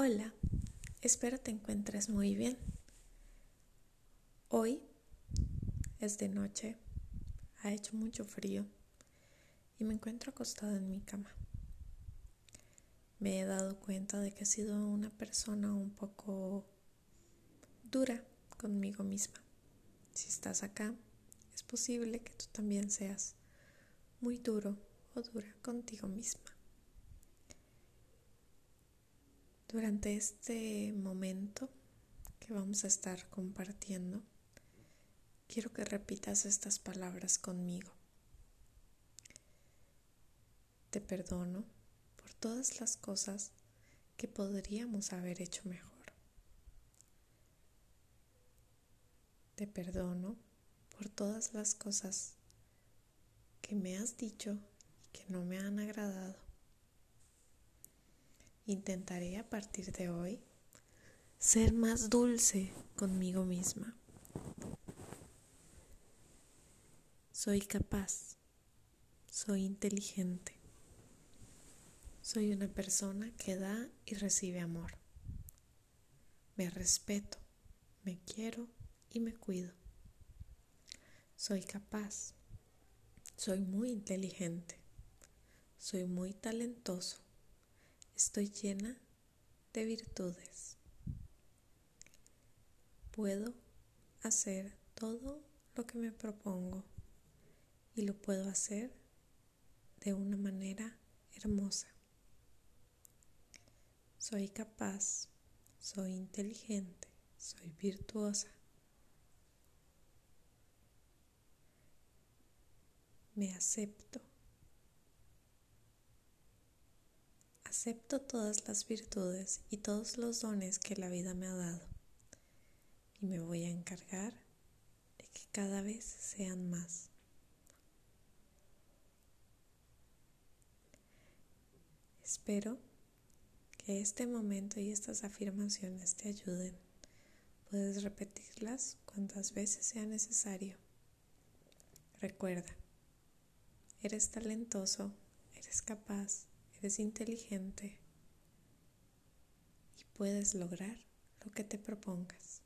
Hola, espero te encuentres muy bien. Hoy es de noche, ha hecho mucho frío y me encuentro acostada en mi cama. Me he dado cuenta de que he sido una persona un poco dura conmigo misma. Si estás acá, es posible que tú también seas muy duro o dura contigo misma. Durante este momento que vamos a estar compartiendo, quiero que repitas estas palabras conmigo. Te perdono por todas las cosas que podríamos haber hecho mejor. Te perdono por todas las cosas que me has dicho y que no me han agradado. Intentaré a partir de hoy ser más dulce conmigo misma. Soy capaz, soy inteligente, soy una persona que da y recibe amor. Me respeto, me quiero y me cuido. Soy capaz, soy muy inteligente, soy muy talentoso Estoy llena de virtudes. Puedo hacer todo lo que me propongo y lo puedo hacer de una manera hermosa. Soy capaz, soy inteligente, soy virtuosa. Me acepto. Acepto todas las virtudes y todos los dones que la vida me ha dado y me voy a encargar de que cada vez sean más. Espero que este momento y estas afirmaciones te ayuden. Puedes repetirlas cuantas veces sea necesario. Recuerda, eres talentoso, eres capaz, eres inteligente y puedes lograr lo que te propongas.